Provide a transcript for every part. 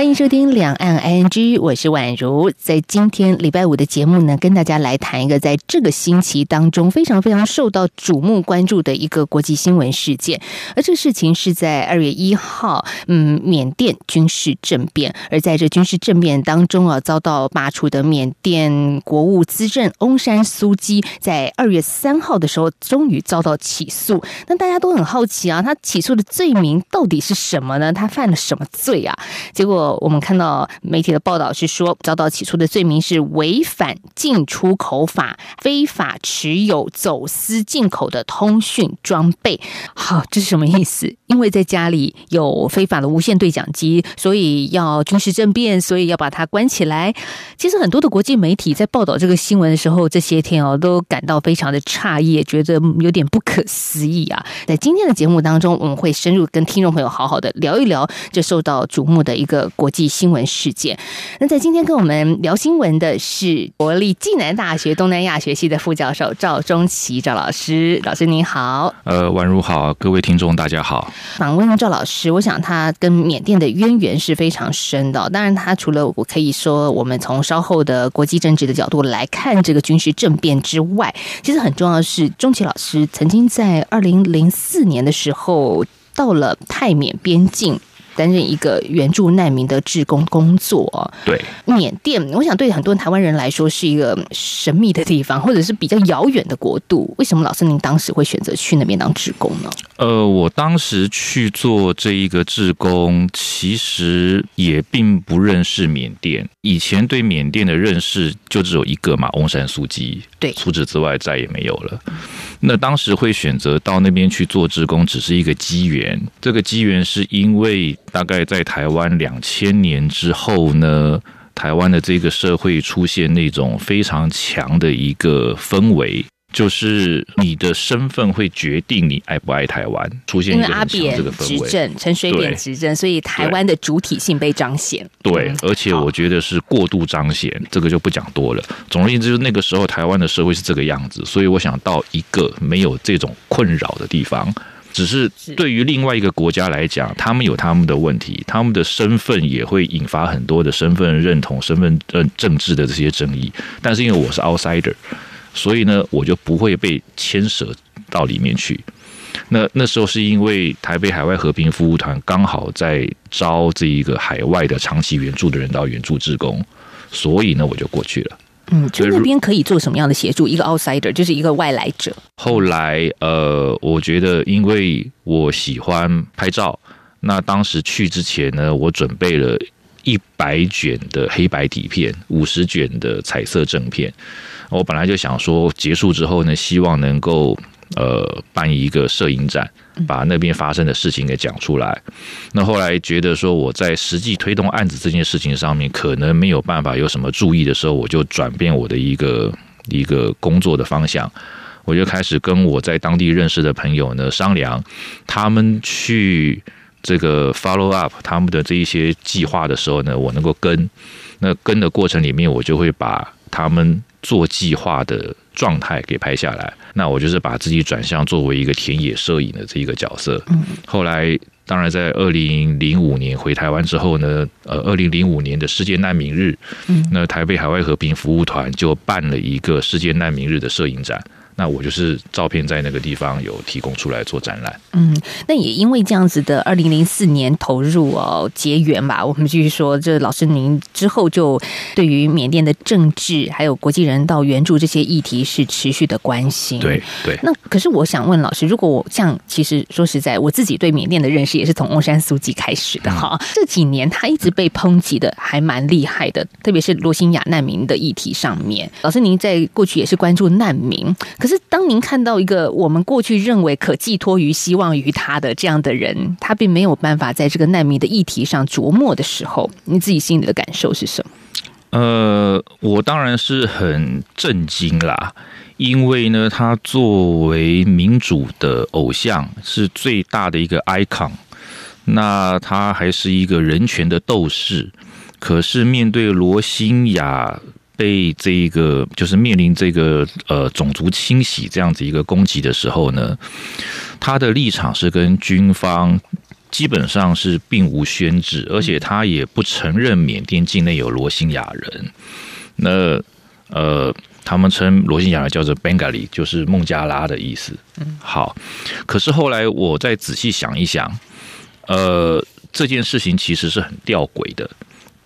欢迎收听两岸 ING，我是宛如。在今天礼拜五的节目呢，跟大家来谈一个在这个星期当中非常非常受到瞩目关注的一个国际新闻事件。而这个事情是在二月一号，嗯，缅甸军事政变。而在这军事政变当中啊，遭到罢黜的缅甸国务资政翁山苏基，在二月三号的时候，终于遭到起诉。那大家都很好奇啊，他起诉的罪名到底是什么呢？他犯了什么罪啊？结果。我们看到媒体的报道是说，遭到起诉的罪名是违反进出口法，非法持有走私进口的通讯装备。好，这是什么意思？因为在家里有非法的无线对讲机，所以要军事政变，所以要把它关起来。其实很多的国际媒体在报道这个新闻的时候，这些天哦，都感到非常的诧异，觉得有点不可思议啊。在今天的节目当中，我们会深入跟听众朋友好好的聊一聊这受到瞩目的一个。国际新闻事件。那在今天跟我们聊新闻的是国立暨南大学东南亚学系的副教授赵中奇赵老师，老师您好。呃，宛如好，各位听众大家好。访问赵老师，我想他跟缅甸的渊源是非常深的。当然，他除了我可以说，我们从稍后的国际政治的角度来看这个军事政变之外，其实很重要的是，中奇老师曾经在二零零四年的时候到了泰缅边境。担任一个援助难民的志工工作。对，缅甸，我想对很多台湾人来说是一个神秘的地方，或者是比较遥远的国度。为什么老师您当时会选择去那边当志工呢？呃，我当时去做这一个志工，其实也并不认识缅甸。以前对缅甸的认识就只有一个嘛，翁山苏姬。对，除此之外再也没有了。那当时会选择到那边去做志工，只是一个机缘。这个机缘是因为。大概在台湾两千年之后呢，台湾的这个社会出现那种非常强的一个氛围，就是你的身份会决定你爱不爱台湾。出现一个很强这个氛围，执政陈水扁执政，所以台湾的主体性被彰显。对，而且我觉得是过度彰显，这个就不讲多了。总而言之，就是那个时候台湾的社会是这个样子，所以我想到一个没有这种困扰的地方。只是对于另外一个国家来讲，他们有他们的问题，他们的身份也会引发很多的身份认同、身份政政治的这些争议。但是因为我是 outsider，所以呢，我就不会被牵涉到里面去。那那时候是因为台北海外和平服务团刚好在招这一个海外的长期援助的人到援助志工，所以呢，我就过去了。嗯，就那边可以做什么样的协助？一个 outsider 就是一个外来者。后来，呃，我觉得因为我喜欢拍照，那当时去之前呢，我准备了一百卷的黑白底片，五十卷的彩色正片。我本来就想说，结束之后呢，希望能够。呃，办一个摄影展，把那边发生的事情给讲出来。那后来觉得说，我在实际推动案子这件事情上面，可能没有办法有什么注意的时候，我就转变我的一个一个工作的方向。我就开始跟我在当地认识的朋友呢商量，他们去这个 follow up 他们的这一些计划的时候呢，我能够跟。那跟的过程里面，我就会把他们做计划的。状态给拍下来，那我就是把自己转向作为一个田野摄影的这一个角色。嗯，后来当然在二零零五年回台湾之后呢，呃，二零零五年的世界难民日，嗯，那台北海外和平服务团就办了一个世界难民日的摄影展。那我就是照片在那个地方有提供出来做展览。嗯，那也因为这样子的，二零零四年投入哦结缘吧。我们继续说，这老师您之后就对于缅甸的政治还有国际人道援助这些议题是持续的关心。对对。那可是我想问老师，如果我像其实说实在，我自己对缅甸的认识也是从翁山苏记开始的哈。这几年他一直被抨击的还蛮厉害的，特别是罗兴亚难民的议题上面。老师您在过去也是关注难民，可是当您看到一个我们过去认为可寄托于希望于他的这样的人，他并没有办法在这个难民的议题上琢磨的时候，你自己心里的感受是什么？呃，我当然是很震惊啦，因为呢，他作为民主的偶像，是最大的一个 icon，那他还是一个人权的斗士，可是面对罗兴亚被这一个就是面临这个呃种族清洗这样子一个攻击的时候呢，他的立场是跟军方基本上是并无宣制，而且他也不承认缅甸境内有罗兴亚人。那呃，他们称罗兴亚人叫做 Bengali，就是孟加拉的意思。嗯，好。可是后来我再仔细想一想，呃，这件事情其实是很吊诡的。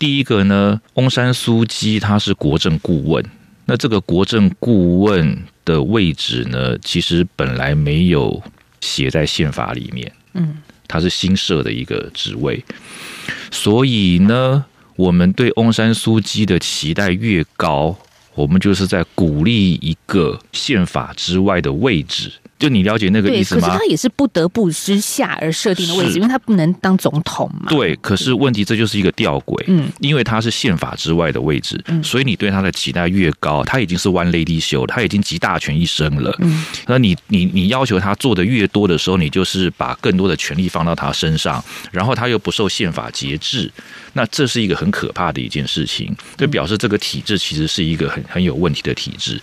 第一个呢，翁山苏姬他是国政顾问，那这个国政顾问的位置呢，其实本来没有写在宪法里面。嗯，他是新设的一个职位，所以呢，我们对翁山苏姬的期待越高，我们就是在鼓励一个宪法之外的位置。就你了解那个意思吗？可是他也是不得不之下而设定的位置，因为他不能当总统嘛。对，可是问题这就是一个吊诡，嗯，因为他是宪法之外的位置，嗯，所以你对他的期待越高，他已经是 one lady show，他已经集大权一身了，嗯，那你你你要求他做的越多的时候，你就是把更多的权力放到他身上，然后他又不受宪法节制，那这是一个很可怕的一件事情，就表示这个体制其实是一个很很有问题的体制。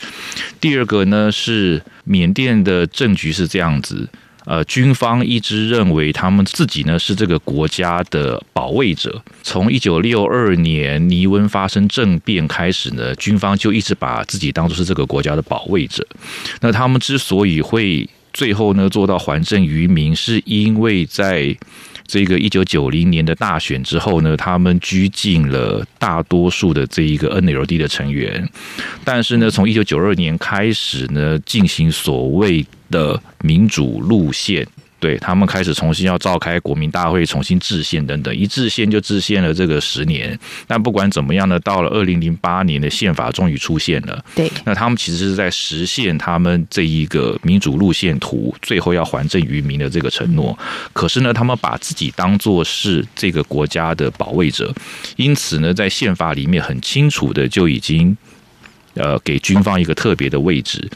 第二个呢是。缅甸的政局是这样子，呃，军方一直认为他们自己呢是这个国家的保卫者。从一九六二年尼温发生政变开始呢，军方就一直把自己当作是这个国家的保卫者。那他们之所以会最后呢做到还政于民，是因为在。这个一九九零年的大选之后呢，他们拘禁了大多数的这一个 NLD 的成员，但是呢，从一九九二年开始呢，进行所谓的民主路线。对他们开始重新要召开国民大会，重新制宪等等，一制宪就制宪了这个十年。但不管怎么样呢，到了二零零八年的宪法终于出现了。对，那他们其实是在实现他们这一个民主路线图，最后要还政于民的这个承诺。可是呢，他们把自己当做是这个国家的保卫者，因此呢，在宪法里面很清楚的就已经呃给军方一个特别的位置。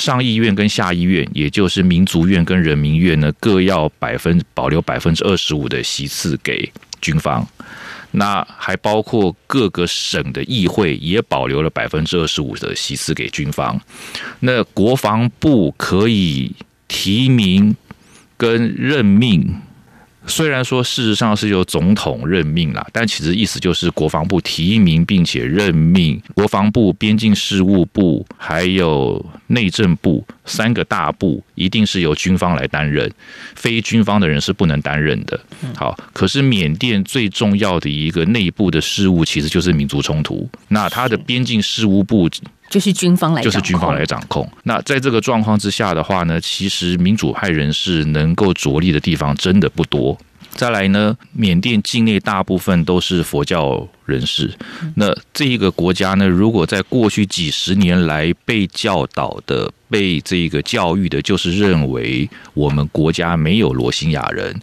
上议院跟下议院，也就是民族院跟人民院呢，各要百分保留百分之二十五的席次给军方。那还包括各个省的议会也保留了百分之二十五的席次给军方。那国防部可以提名跟任命。虽然说事实上是由总统任命啦，但其实意思就是国防部提名并且任命，国防部、边境事务部还有内政部三个大部一定是由军方来担任，非军方的人是不能担任的。好，可是缅甸最重要的一个内部的事务其实就是民族冲突，那他的边境事务部。就是军方来，就是军方来掌控。那在这个状况之下的话呢，其实民主派人士能够着力的地方真的不多。再来呢，缅甸境内大部分都是佛教人士。那这一个国家呢，如果在过去几十年来被教导的、被这个教育的，就是认为我们国家没有罗兴亚人。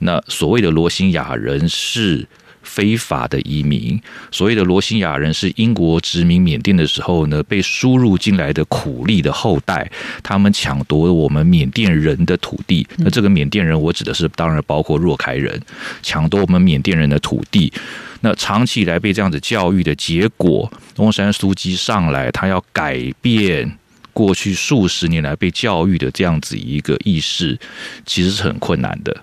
那所谓的罗兴亚人是。非法的移民，所谓的罗兴亚人是英国殖民缅甸的时候呢，被输入进来的苦力的后代，他们抢夺我们缅甸人的土地。那这个缅甸人，我指的是当然包括若开人，抢夺我们缅甸人的土地。那长期以来被这样子教育的结果，翁山苏基上来，他要改变过去数十年来被教育的这样子一个意识，其实是很困难的。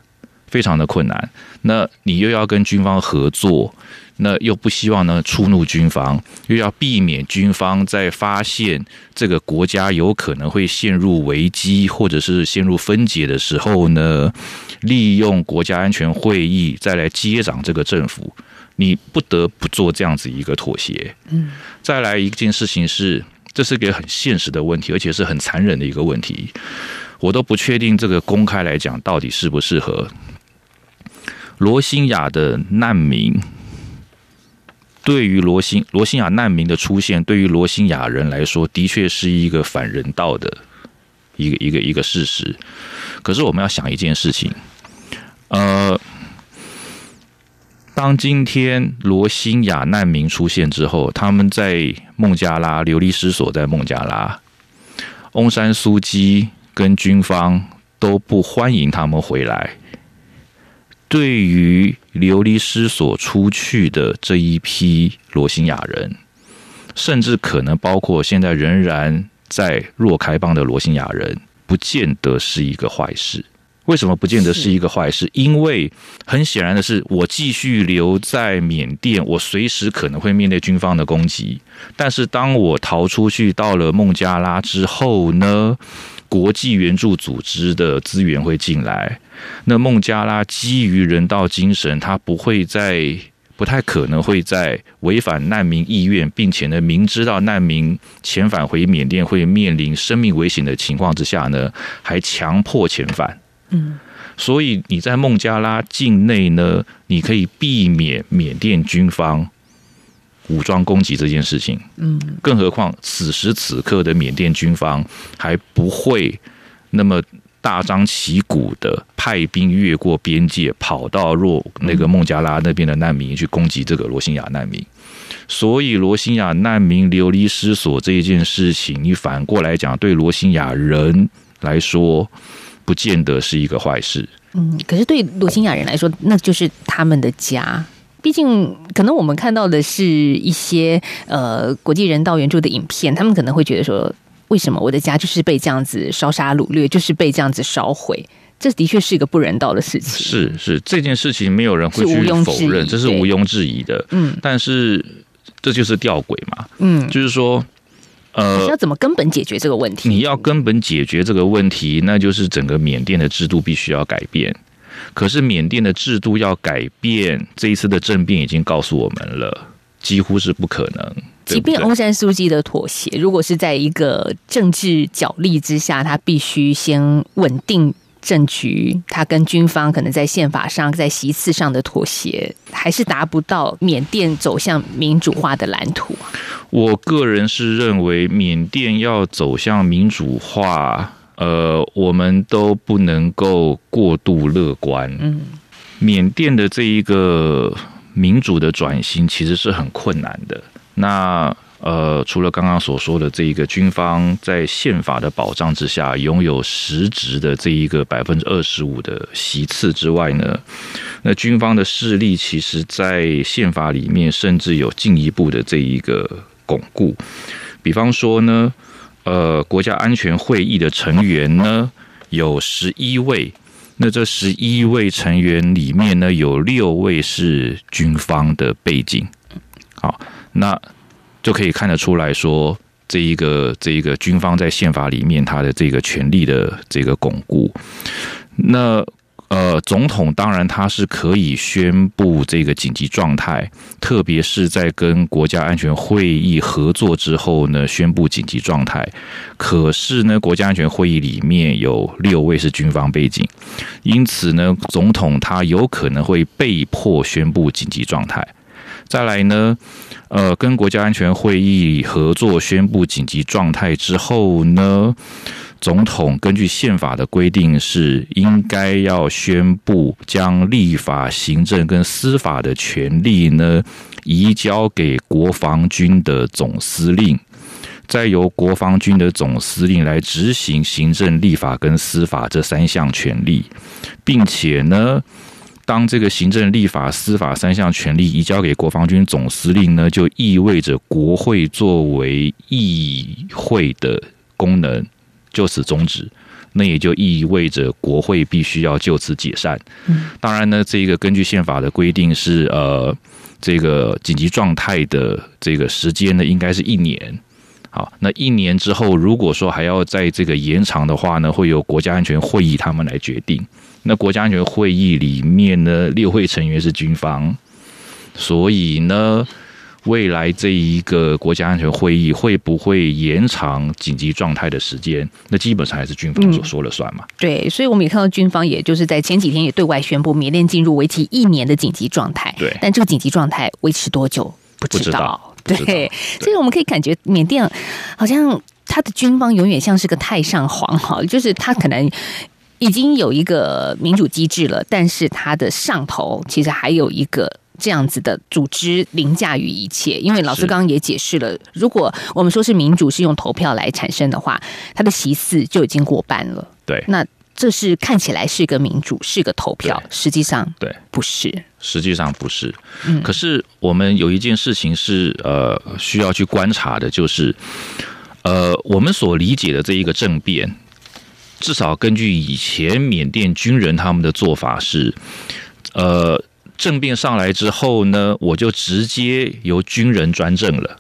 非常的困难，那你又要跟军方合作，那又不希望呢触怒军方，又要避免军方在发现这个国家有可能会陷入危机或者是陷入分解的时候呢，利用国家安全会议再来接掌这个政府，你不得不做这样子一个妥协。嗯，再来一件事情是，这是个很现实的问题，而且是很残忍的一个问题，我都不确定这个公开来讲到底适不适合。罗兴亚的难民，对于罗兴罗兴亚难民的出现，对于罗兴亚人来说，的确是一个反人道的一个一个一个事实。可是我们要想一件事情，呃，当今天罗兴亚难民出现之后，他们在孟加拉流离失所，在孟加拉，翁山苏基跟军方都不欢迎他们回来。对于流离失所出去的这一批罗兴亚人，甚至可能包括现在仍然在若开邦的罗兴亚人，不见得是一个坏事。为什么不见得是一个坏事？因为很显然的是，我继续留在缅甸，我随时可能会面对军方的攻击。但是当我逃出去到了孟加拉之后呢？国际援助组织的资源会进来，那孟加拉基于人道精神，他不会在不太可能会在违反难民意愿，并且呢明知道难民遣返回缅甸会面临生命危险的情况之下呢，还强迫遣返。嗯，所以你在孟加拉境内呢，你可以避免缅甸军方。武装攻击这件事情，嗯，更何况此时此刻的缅甸军方还不会那么大张旗鼓的派兵越过边界，跑到若那个孟加拉那边的难民去攻击这个罗兴亚难民。所以罗兴亚难民流离失所这一件事情，你反过来讲，对罗兴亚人来说，不见得是一个坏事。嗯，可是对罗兴亚人来说，那就是他们的家。毕竟，可能我们看到的是一些呃国际人道援助的影片，他们可能会觉得说，为什么我的家就是被这样子烧杀掳掠，就是被这样子烧毁？这的确是一个不人道的事情。是是，这件事情没有人会去否认，这是毋庸置疑的。嗯，但是这就是吊诡嘛。嗯，就是说，呃，要怎么根本解决这个问题？你要根本解决这个问题，那就是整个缅甸的制度必须要改变。可是缅甸的制度要改变，这一次的政变已经告诉我们了，几乎是不可能。即便翁山书记的妥协，如果是在一个政治角力之下，他必须先稳定政局，他跟军方可能在宪法上、在席次上的妥协，还是达不到缅甸走向民主化的蓝图。我个人是认为，缅甸要走向民主化。呃，我们都不能够过度乐观。嗯，缅甸的这一个民主的转型其实是很困难的。那呃，除了刚刚所说的这一个军方在宪法的保障之下拥有实质的这一个百分之二十五的席次之外呢，那军方的势力其实在宪法里面甚至有进一步的这一个巩固。比方说呢。呃，国家安全会议的成员呢有十一位，那这十一位成员里面呢有六位是军方的背景，好，那就可以看得出来说，这一个这一个军方在宪法里面他的这个权力的这个巩固，那。呃，总统当然他是可以宣布这个紧急状态，特别是在跟国家安全会议合作之后呢，宣布紧急状态。可是呢，国家安全会议里面有六位是军方背景，因此呢，总统他有可能会被迫宣布紧急状态。再来呢，呃，跟国家安全会议合作宣布紧急状态之后呢？总统根据宪法的规定是应该要宣布将立法、行政跟司法的权利呢移交给国防军的总司令，再由国防军的总司令来执行行政、立法跟司法这三项权利，并且呢，当这个行政、立法、司法三项权利移交给国防军总司令呢，就意味着国会作为议会的功能。就此终止，那也就意味着国会必须要就此解散。嗯当然呢，这个根据宪法的规定是，呃，这个紧急状态的这个时间呢，应该是一年。好，那一年之后，如果说还要在这个延长的话呢，会由国家安全会议他们来决定。那国家安全会议里面呢，六会成员是军方，所以呢。未来这一个国家安全会议会不会延长紧急状态的时间？那基本上还是军方所说了算嘛？对，所以我们也看到军方，也就是在前几天也对外宣布，缅甸进入为期一年的紧急状态。对，但这个紧急状态维持多久不知道。对，所以我们可以感觉缅甸好像他的军方永远像是个太上皇哈，就是他可能已经有一个民主机制了，但是他的上头其实还有一个。这样子的组织凌驾于一切，因为老师刚刚也解释了，如果我们说是民主是用投票来产生的话，它的席次就已经过半了。对，那这是看起来是一个民主，是个投票，实际上对。不是，实际上不是。嗯，可是我们有一件事情是呃需要去观察的，就是呃我们所理解的这一个政变，至少根据以前缅甸军人他们的做法是，呃政变上来之后呢，我就直接由军人专政了。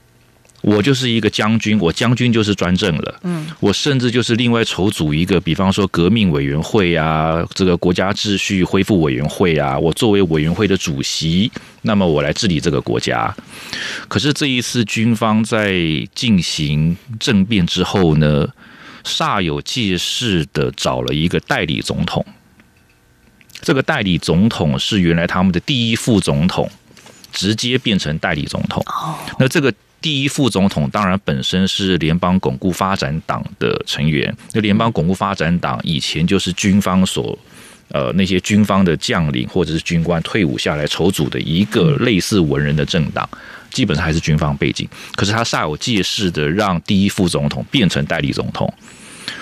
我就是一个将军，我将军就是专政了。嗯，我甚至就是另外筹组一个，比方说革命委员会啊，这个国家秩序恢复委员会啊，我作为委员会的主席，那么我来治理这个国家。可是这一次军方在进行政变之后呢，煞有介事的找了一个代理总统。这个代理总统是原来他们的第一副总统，直接变成代理总统。哦，那这个。第一副总统当然本身是联邦巩固发展党的成员，那联邦巩固发展党以前就是军方所呃那些军方的将领或者是军官退伍下来筹组的一个类似文人的政党，基本上还是军方背景。可是他煞有介事的让第一副总统变成代理总统，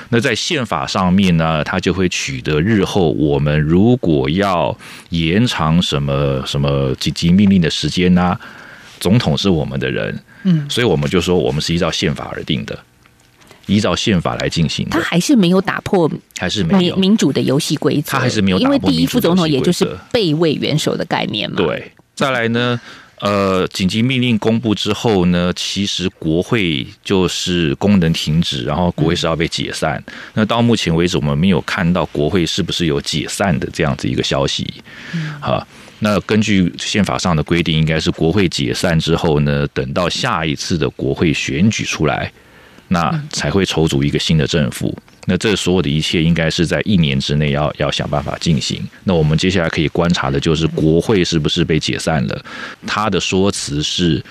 那在宪法上面呢，他就会取得日后我们如果要延长什么什么紧急命令的时间呢？总统是我们的人，嗯，所以我们就说我们是依照宪法而定的，依照宪法来进行。他还是没有打破，还是没有民主的游戏规则，他还是没有打破，因为第一副总统也就是备位元首的概念嘛。对，再来呢，呃，紧急命令公布之后呢，其实国会就是功能停止，然后国会是要被解散。那到目前为止，我们没有看到国会是不是有解散的这样子一个消息，啊。那根据宪法上的规定，应该是国会解散之后呢，等到下一次的国会选举出来，那才会筹组一个新的政府。那这所有的一切，应该是在一年之内要要想办法进行。那我们接下来可以观察的就是国会是不是被解散了？他的说辞是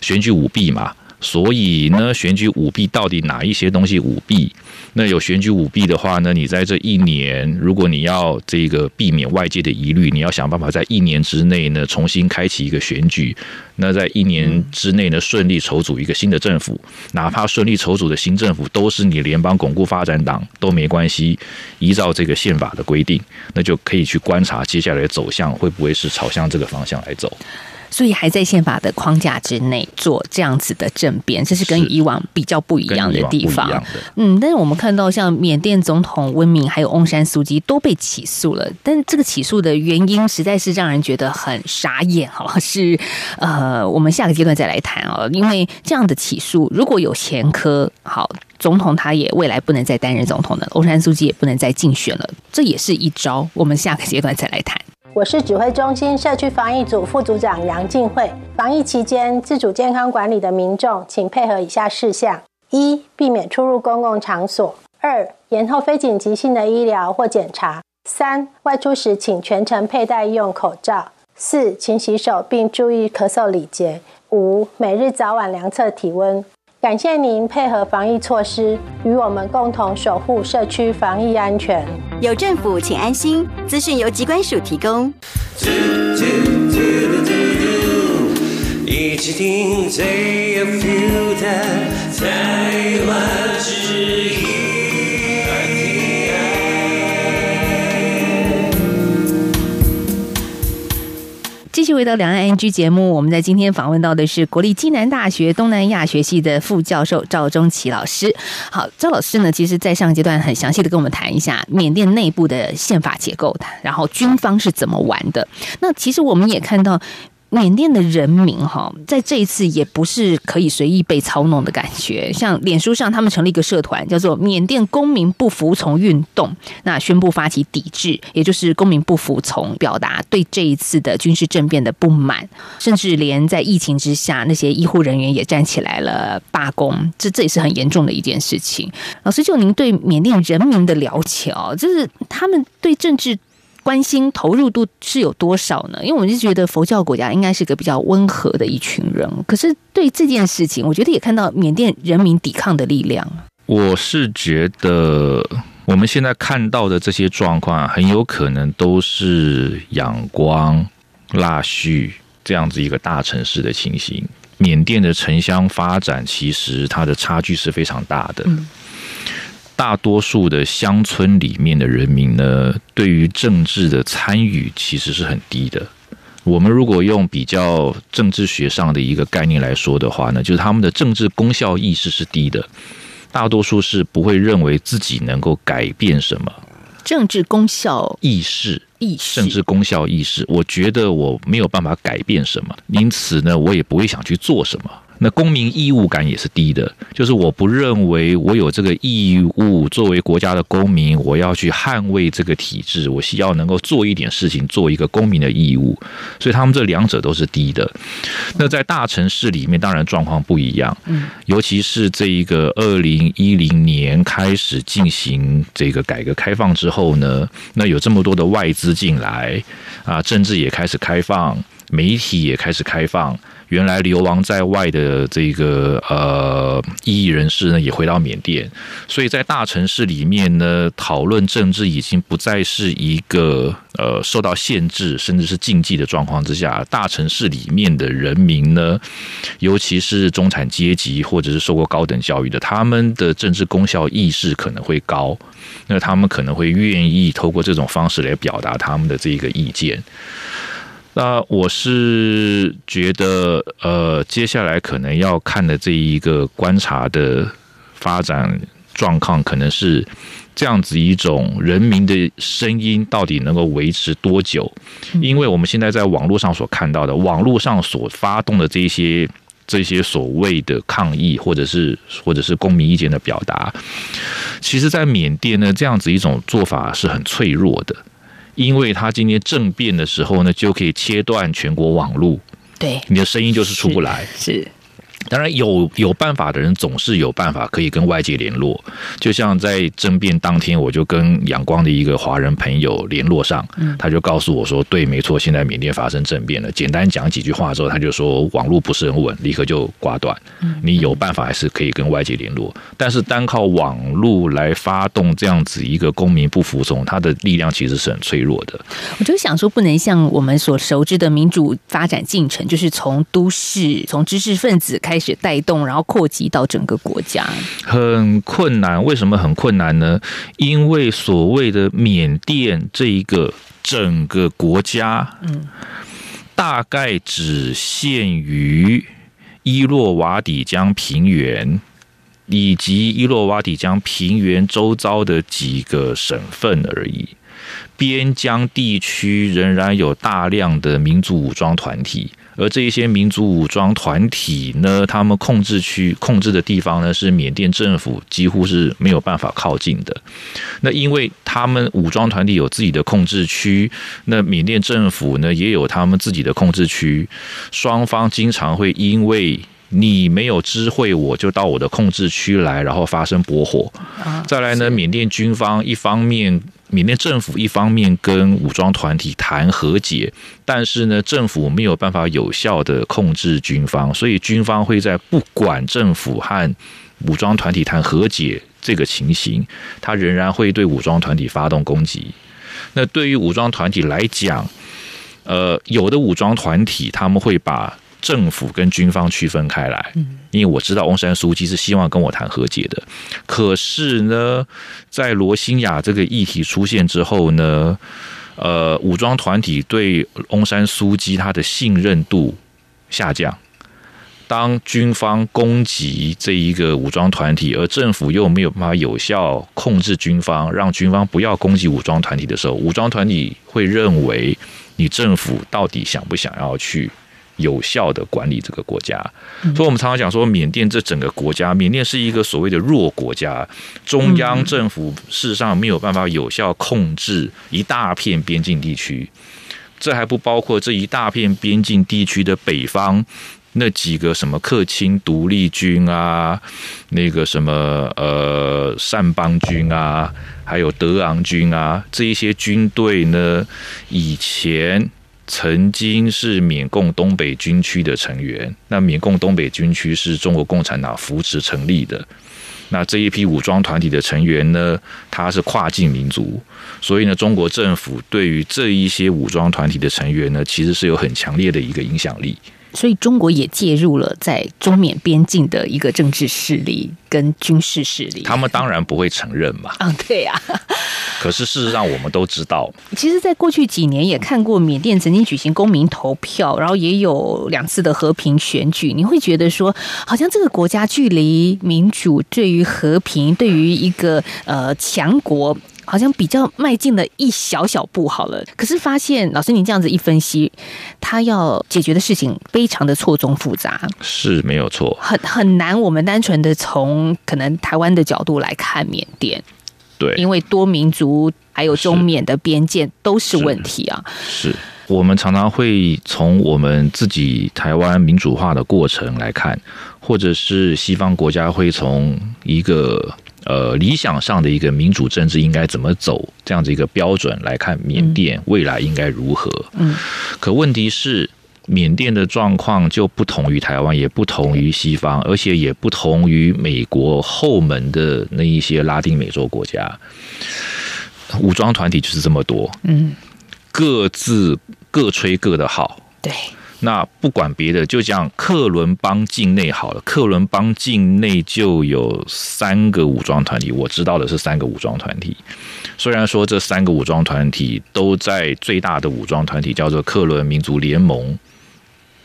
选举舞弊嘛？所以呢，选举舞弊到底哪一些东西舞弊？那有选举舞弊的话呢？你在这一年，如果你要这个避免外界的疑虑，你要想办法在一年之内呢重新开启一个选举。那在一年之内呢顺利筹组一个新的政府，哪怕顺利筹组的新政府都是你联邦巩固发展党都没关系。依照这个宪法的规定，那就可以去观察接下来走向会不会是朝向这个方向来走。所以还在宪法的框架之内做这样子的政变，这是跟以往比较不一样的地方。嗯，但是我们看到像缅甸总统温敏还有翁山苏姬都被起诉了，但这个起诉的原因实在是让人觉得很傻眼哈。是呃，我们下个阶段再来谈哦，因为这样的起诉如果有前科，好，总统他也未来不能再担任总统了，翁山苏姬也不能再竞选了，这也是一招。我们下个阶段再来谈。我是指挥中心社区防疫组副组长杨静慧。防疫期间，自主健康管理的民众，请配合以下事项：一、避免出入公共场所；二、延后非紧急性的医疗或检查；三、外出时请全程佩戴医用口罩；四、勤洗手并注意咳嗽礼节；五、每日早晚量测体温。感谢您配合防疫措施，与我们共同守护社区防疫安全。有政府，请安心。资讯由机关署提供。一起听之音。继续回到两岸 NG 节目，我们在今天访问到的是国立暨南大学东南亚学系的副教授赵忠奇老师。好，赵老师呢，其实在上阶段很详细的跟我们谈一下缅甸内部的宪法结构，然后军方是怎么玩的。那其实我们也看到。缅甸的人民哈，在这一次也不是可以随意被操弄的感觉。像脸书上，他们成立一个社团，叫做“缅甸公民不服从运动”，那宣布发起抵制，也就是公民不服从，表达对这一次的军事政变的不满，甚至连在疫情之下，那些医护人员也站起来了罢工。这这也是很严重的一件事情。老师，就您对缅甸人民的了解哦，就是他们对政治。关心投入度是有多少呢？因为我们就觉得佛教国家应该是个比较温和的一群人，可是对这件事情，我觉得也看到缅甸人民抵抗的力量。我是觉得我们现在看到的这些状况，很有可能都是仰光、腊戌这样子一个大城市的情形。缅甸的城乡发展其实它的差距是非常大的。大多数的乡村里面的人民呢，对于政治的参与其实是很低的。我们如果用比较政治学上的一个概念来说的话呢，就是他们的政治功效意识是低的，大多数是不会认为自己能够改变什么政治功效意识。意识，政治功效意识，我觉得我没有办法改变什么，因此呢，我也不会想去做什么。那公民义务感也是低的，就是我不认为我有这个义务，作为国家的公民，我要去捍卫这个体制，我需要能够做一点事情，做一个公民的义务。所以他们这两者都是低的。那在大城市里面，当然状况不一样，嗯，尤其是这一个二零一零年开始进行这个改革开放之后呢，那有这么多的外资进来啊，政治也开始开放，媒体也开始开放。原来流亡在外的这个呃异议人士呢，也回到缅甸，所以在大城市里面呢，讨论政治已经不再是一个呃受到限制甚至是禁忌的状况之下。大城市里面的人民呢，尤其是中产阶级或者是受过高等教育的，他们的政治功效意识可能会高，那他们可能会愿意透过这种方式来表达他们的这一个意见。那我是觉得，呃，接下来可能要看的这一个观察的发展状况，可能是这样子一种人民的声音到底能够维持多久？因为我们现在在网络上所看到的，网络上所发动的这些这些所谓的抗议，或者是或者是公民意见的表达，其实，在缅甸呢，这样子一种做法是很脆弱的。因为他今天政变的时候呢，就可以切断全国网络，对，你的声音就是出不来。是，当然有有办法的人总是有办法可以跟外界联络，就像在政变当天，我就跟阳光的一个华人朋友联络上，他就告诉我说：“对，没错，现在缅甸发生政变了。”简单讲几句话之后，他就说网络不是很稳，立刻就挂断。你有办法还是可以跟外界联络，但是单靠网络来发动这样子一个公民不服从，它的力量其实是很脆弱的。我就想说，不能像我们所熟知的民主发展进程，就是从都市、从知识分子开开始带动，然后扩及到整个国家。很困难，为什么很困难呢？因为所谓的缅甸这一个整个国家，嗯，大概只限于伊洛瓦底江平原以及伊洛瓦底江平原周遭的几个省份而已。边疆地区仍然有大量的民族武装团体，而这一些民族武装团体呢，他们控制区控制的地方呢，是缅甸政府几乎是没有办法靠近的。那因为他们武装团体有自己的控制区，那缅甸政府呢也有他们自己的控制区，双方经常会因为你没有知会我，就到我的控制区来，然后发生搏火。再来呢，缅甸军方一方面，缅甸政府一方面跟武装团体谈和解，但是呢，政府没有办法有效的控制军方，所以军方会在不管政府和武装团体谈和解这个情形，他仍然会对武装团体发动攻击。那对于武装团体来讲，呃，有的武装团体他们会把政府跟军方区分开来，因为我知道翁山书记是希望跟我谈和解的。可是呢，在罗兴亚这个议题出现之后呢，呃，武装团体对翁山书记他的信任度下降。当军方攻击这一个武装团体，而政府又没有办法有效控制军方，让军方不要攻击武装团体的时候，武装团体会认为你政府到底想不想要去有效的管理这个国家？所以，我们常常讲说，缅甸这整个国家，缅甸是一个所谓的弱国家，中央政府事实上没有办法有效控制一大片边境地区，这还不包括这一大片边境地区的北方。那几个什么克钦独立军啊，那个什么呃善邦军啊，还有德昂军啊，这一些军队呢，以前曾经是缅共东北军区的成员。那缅共东北军区是中国共产党扶持成立的。那这一批武装团体的成员呢，他是跨境民族，所以呢，中国政府对于这一些武装团体的成员呢，其实是有很强烈的一个影响力。所以中国也介入了在中缅边境的一个政治势力跟军事势力。他们当然不会承认嘛。嗯，对呀、可是事实上，我们都知道，其实，在过去几年也看过缅甸曾经举行公民投票，然后也有两次的和平选举。你会觉得说，好像这个国家距离民主、对于和平、对于一个呃强国。好像比较迈进了一小小步好了，可是发现老师您这样子一分析，他要解决的事情非常的错综复杂，是没有错。很很难。我们单纯的从可能台湾的角度来看缅甸，对，因为多民族还有中缅的边界都是问题啊。是我们常常会从我们自己台湾民主化的过程来看，或者是西方国家会从一个呃理想上的一个民主政治应该怎么走这样子一个标准来看缅甸未来应该如何。嗯，可问题是。缅甸的状况就不同于台湾，也不同于西方，而且也不同于美国后门的那一些拉丁美洲国家。武装团体就是这么多，嗯，各自各吹各的好。对，那不管别的，就讲克伦邦境内好了，克伦邦境内就有三个武装团体，我知道的是三个武装团体。虽然说这三个武装团体都在最大的武装团体叫做克伦民族联盟，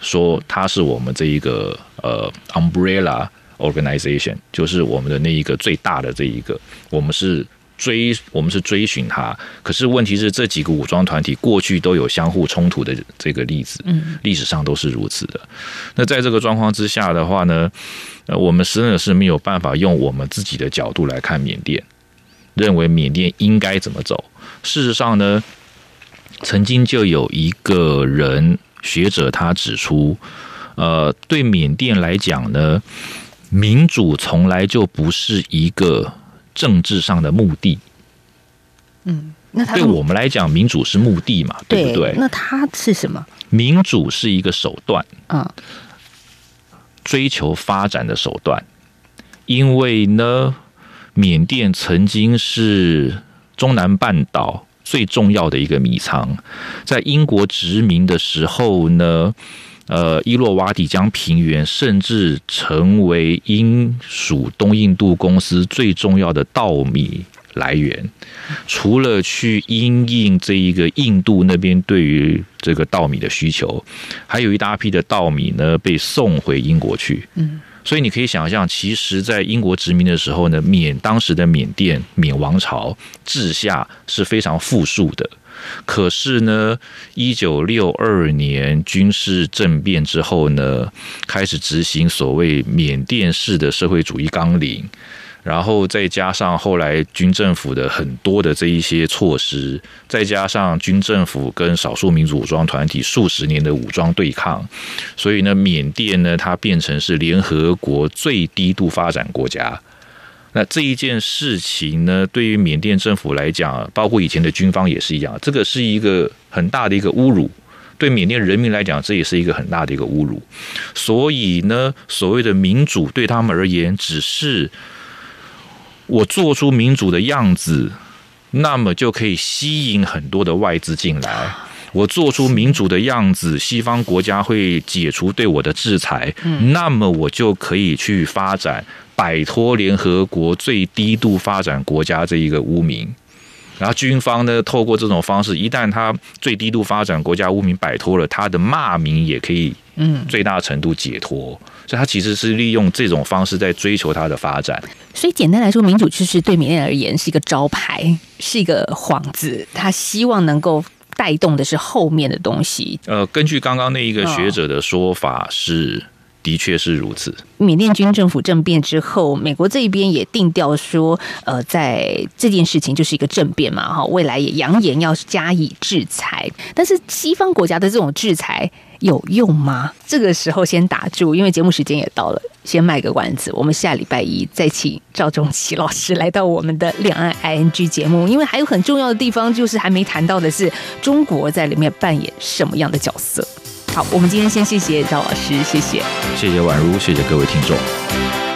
说它是我们这一个呃 umbrella organization，就是我们的那一个最大的这一个，我们是。追我们是追寻他，可是问题是这几个武装团体过去都有相互冲突的这个例子，嗯，历史上都是如此的。那在这个状况之下的话呢，呃，我们真的是没有办法用我们自己的角度来看缅甸，认为缅甸应该怎么走。事实上呢，曾经就有一个人学者他指出，呃，对缅甸来讲呢，民主从来就不是一个政治上的目的。嗯那他对我们来讲，民主是目的嘛，对不对？那它是什么？民主是一个手段，嗯，追求发展的手段。因为呢，缅甸曾经是中南半岛最重要的一个米仓，在英国殖民的时候呢，呃，伊洛瓦底江平原甚至成为英属东印度公司最重要的稻米来源。除了去因应这一个印度那边对于这个稻米的需求，还有一大批的稻米呢被送回英国去。嗯，所以你可以想象，其实，在英国殖民的时候呢，缅当时的缅甸缅王朝治下是非常富庶的。可是呢，一九六二年军事政变之后呢，开始执行所谓缅甸式的社会主义纲领。然后再加上后来军政府的很多的这一些措施，再加上军政府跟少数民族武装团体数十年的武装对抗，所以呢，缅甸呢，它变成是联合国最低度发展国家。那这一件事情呢，对于缅甸政府来讲，包括以前的军方也是一样，这个是一个很大的一个侮辱。对缅甸人民来讲，这也是一个很大的一个侮辱。所以呢，所谓的民主对他们而言，只是我做出民主的样子，那么就可以吸引很多的外资进来。我做出民主的样子，西方国家会解除对我的制裁，那么我就可以去发展，摆脱联合国最低度发展国家这一个污名。然后军方呢，透过这种方式，一旦他最低度发展国家污名摆脱了，他的骂名也可以嗯，最大程度解脱。所以，他其实是利用这种方式在追求他的发展。所以简单来说，民主就是对缅甸而言是一个招牌，是一个幌子，他希望能够带动的是后面的东西。呃，根据刚刚那一个学者的说法是，的确是如此。缅甸军政府政变之后，美国这一边也定调说，呃，在这件事情就是一个政变嘛，哈，未来也扬言要加以制裁。但是西方国家的这种制裁有用吗？这个时候先打住，因为节目时间也到了，先卖个关子。我们下礼拜一再请赵仲奇老师来到我们的两岸 ING 节目，因为还有很重要的地方，就是还没谈到的是中国在里面扮演什么样的角色。好，我们今天先谢谢赵老师，谢谢。谢谢宛如，谢谢各位听众。